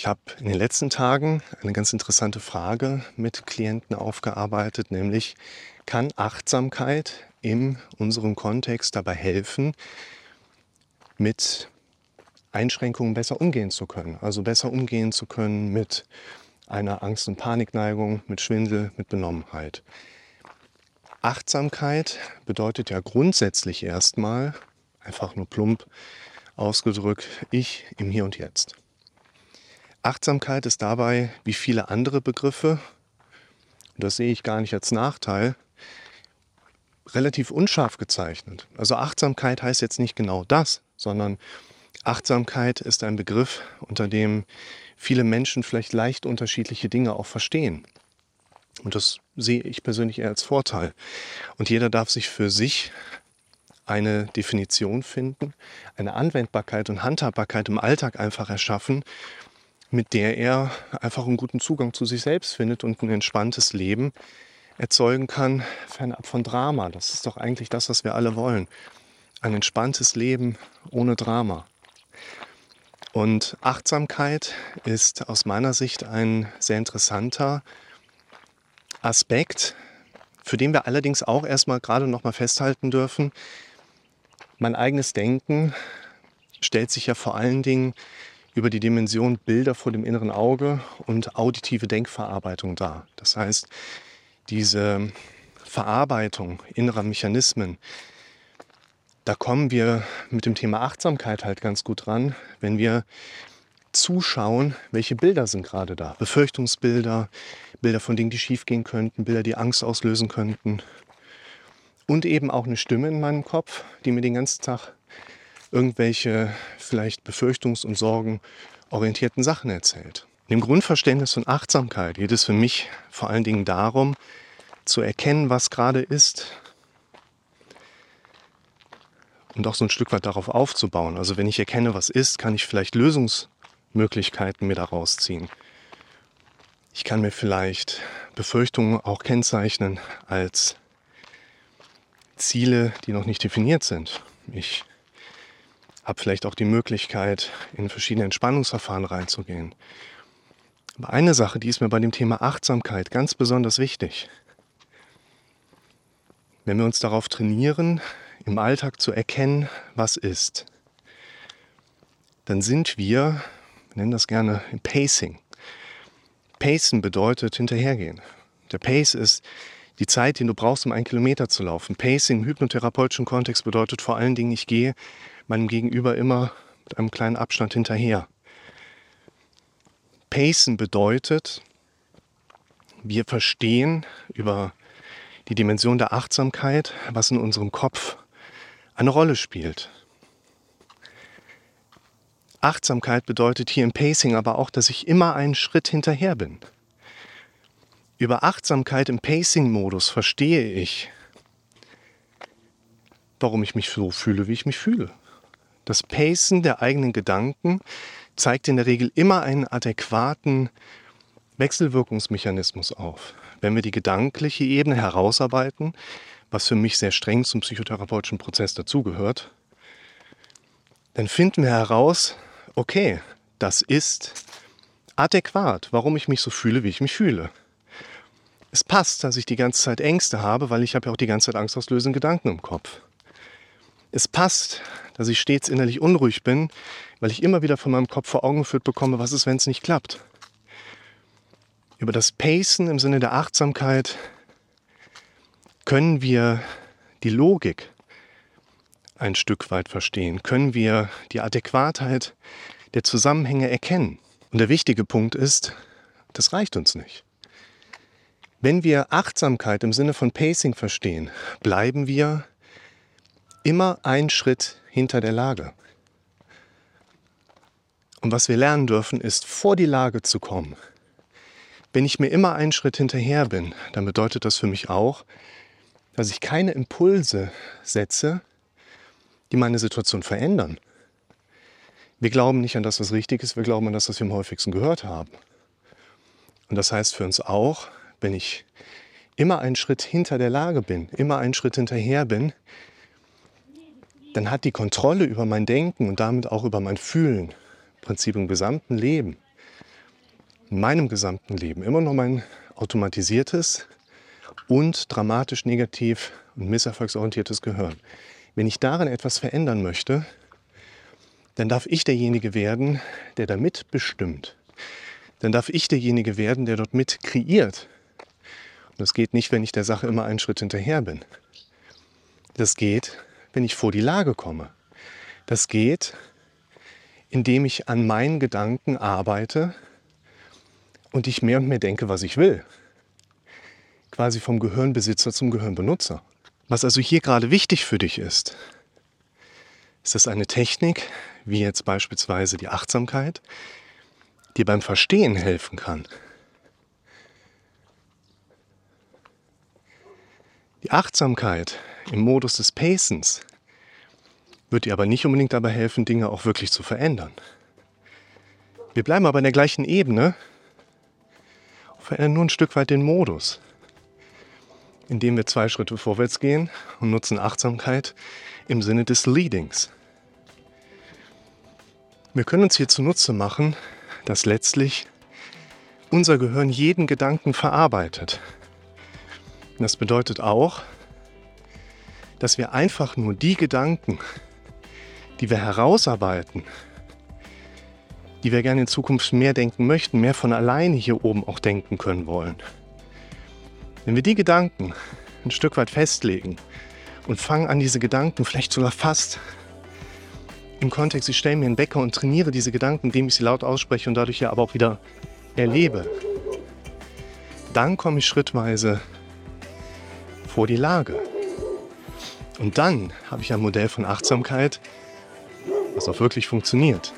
Ich habe in den letzten Tagen eine ganz interessante Frage mit Klienten aufgearbeitet, nämlich kann Achtsamkeit in unserem Kontext dabei helfen, mit Einschränkungen besser umgehen zu können. Also besser umgehen zu können mit einer Angst- und Panikneigung, mit Schwindel, mit Benommenheit. Achtsamkeit bedeutet ja grundsätzlich erstmal, einfach nur plump ausgedrückt, ich im Hier und Jetzt. Achtsamkeit ist dabei, wie viele andere Begriffe, und das sehe ich gar nicht als Nachteil, relativ unscharf gezeichnet. Also Achtsamkeit heißt jetzt nicht genau das, sondern Achtsamkeit ist ein Begriff, unter dem viele Menschen vielleicht leicht unterschiedliche Dinge auch verstehen. Und das sehe ich persönlich eher als Vorteil. Und jeder darf sich für sich eine Definition finden, eine Anwendbarkeit und Handhabbarkeit im Alltag einfach erschaffen, mit der er einfach einen guten Zugang zu sich selbst findet und ein entspanntes Leben erzeugen kann, fernab von Drama. Das ist doch eigentlich das, was wir alle wollen. Ein entspanntes Leben ohne Drama. Und Achtsamkeit ist aus meiner Sicht ein sehr interessanter Aspekt, für den wir allerdings auch erstmal gerade noch mal festhalten dürfen. Mein eigenes Denken stellt sich ja vor allen Dingen über die Dimension Bilder vor dem inneren Auge und auditive Denkverarbeitung dar. Das heißt, diese Verarbeitung innerer Mechanismen, da kommen wir mit dem Thema Achtsamkeit halt ganz gut ran, wenn wir zuschauen, welche Bilder sind gerade da. Befürchtungsbilder, Bilder von Dingen, die schiefgehen könnten, Bilder, die Angst auslösen könnten. Und eben auch eine Stimme in meinem Kopf, die mir den ganzen Tag irgendwelche vielleicht befürchtungs- und sorgenorientierten Sachen erzählt. Im Grundverständnis von Achtsamkeit geht es für mich vor allen Dingen darum, zu erkennen, was gerade ist und auch so ein Stück weit darauf aufzubauen. Also wenn ich erkenne, was ist, kann ich vielleicht Lösungsmöglichkeiten mir daraus ziehen. Ich kann mir vielleicht Befürchtungen auch kennzeichnen als Ziele, die noch nicht definiert sind. Ich habe vielleicht auch die Möglichkeit, in verschiedene Entspannungsverfahren reinzugehen. Aber eine Sache, die ist mir bei dem Thema Achtsamkeit ganz besonders wichtig. Wenn wir uns darauf trainieren, im Alltag zu erkennen, was ist, dann sind wir, wir nennen das gerne Pacing. Pacen bedeutet hinterhergehen. Der Pace ist die Zeit, die du brauchst, um einen Kilometer zu laufen. Pacing im hypnotherapeutischen Kontext bedeutet vor allen Dingen, ich gehe meinem Gegenüber immer mit einem kleinen Abstand hinterher. Pacen bedeutet, wir verstehen über die Dimension der Achtsamkeit, was in unserem Kopf eine Rolle spielt. Achtsamkeit bedeutet hier im Pacing aber auch, dass ich immer einen Schritt hinterher bin. Über Achtsamkeit im Pacing-Modus verstehe ich, warum ich mich so fühle, wie ich mich fühle. Das Pacen der eigenen Gedanken zeigt in der Regel immer einen adäquaten Wechselwirkungsmechanismus auf. Wenn wir die gedankliche Ebene herausarbeiten, was für mich sehr streng zum psychotherapeutischen Prozess dazugehört, dann finden wir heraus, okay, das ist adäquat, warum ich mich so fühle, wie ich mich fühle. Es passt, dass ich die ganze Zeit Ängste habe, weil ich habe ja auch die ganze Zeit angstauslösende Gedanken im Kopf. Es passt, dass ich stets innerlich unruhig bin, weil ich immer wieder von meinem Kopf vor Augen geführt bekomme, was ist, wenn es nicht klappt. Über das Pacen im Sinne der Achtsamkeit können wir die Logik ein Stück weit verstehen, können wir die Adäquatheit der Zusammenhänge erkennen. Und der wichtige Punkt ist, das reicht uns nicht. Wenn wir Achtsamkeit im Sinne von Pacing verstehen, bleiben wir immer einen Schritt hinter der Lage. Und was wir lernen dürfen, ist vor die Lage zu kommen. Wenn ich mir immer einen Schritt hinterher bin, dann bedeutet das für mich auch, dass ich keine Impulse setze, die meine Situation verändern. Wir glauben nicht an das, was richtig ist, wir glauben an das, was wir am häufigsten gehört haben. Und das heißt für uns auch, wenn ich immer einen Schritt hinter der Lage bin, immer einen Schritt hinterher bin, dann hat die Kontrolle über mein Denken und damit auch über mein Fühlen, im Prinzip im gesamten Leben, in meinem gesamten Leben immer noch mein automatisiertes und dramatisch negativ und misserfolgsorientiertes Gehirn. Wenn ich darin etwas verändern möchte, dann darf ich derjenige werden, der da mitbestimmt. Dann darf ich derjenige werden, der dort mit kreiert. Und das geht nicht, wenn ich der Sache immer einen Schritt hinterher bin. Das geht, wenn ich vor die Lage komme. Das geht, indem ich an meinen Gedanken arbeite und ich mehr und mehr denke, was ich will. Quasi vom Gehirnbesitzer zum Gehirnbenutzer. Was also hier gerade wichtig für dich ist, ist das eine Technik, wie jetzt beispielsweise die Achtsamkeit, die beim Verstehen helfen kann. Die Achtsamkeit im Modus des Pacens wird dir aber nicht unbedingt dabei helfen, Dinge auch wirklich zu verändern. Wir bleiben aber in der gleichen Ebene und verändern nur ein Stück weit den Modus, indem wir zwei Schritte vorwärts gehen und nutzen Achtsamkeit im Sinne des Leadings. Wir können uns hier zunutze machen, dass letztlich unser Gehirn jeden Gedanken verarbeitet. das bedeutet auch, dass wir einfach nur die Gedanken, die wir herausarbeiten, die wir gerne in Zukunft mehr denken möchten, mehr von alleine hier oben auch denken können wollen. Wenn wir die Gedanken ein Stück weit festlegen und fangen an, diese Gedanken vielleicht sogar fast im Kontext, ich stelle mir einen Bäcker und trainiere diese Gedanken, indem ich sie laut ausspreche und dadurch ja aber auch wieder erlebe, dann komme ich schrittweise vor die Lage. Und dann habe ich ein Modell von Achtsamkeit, was auch wirklich funktioniert.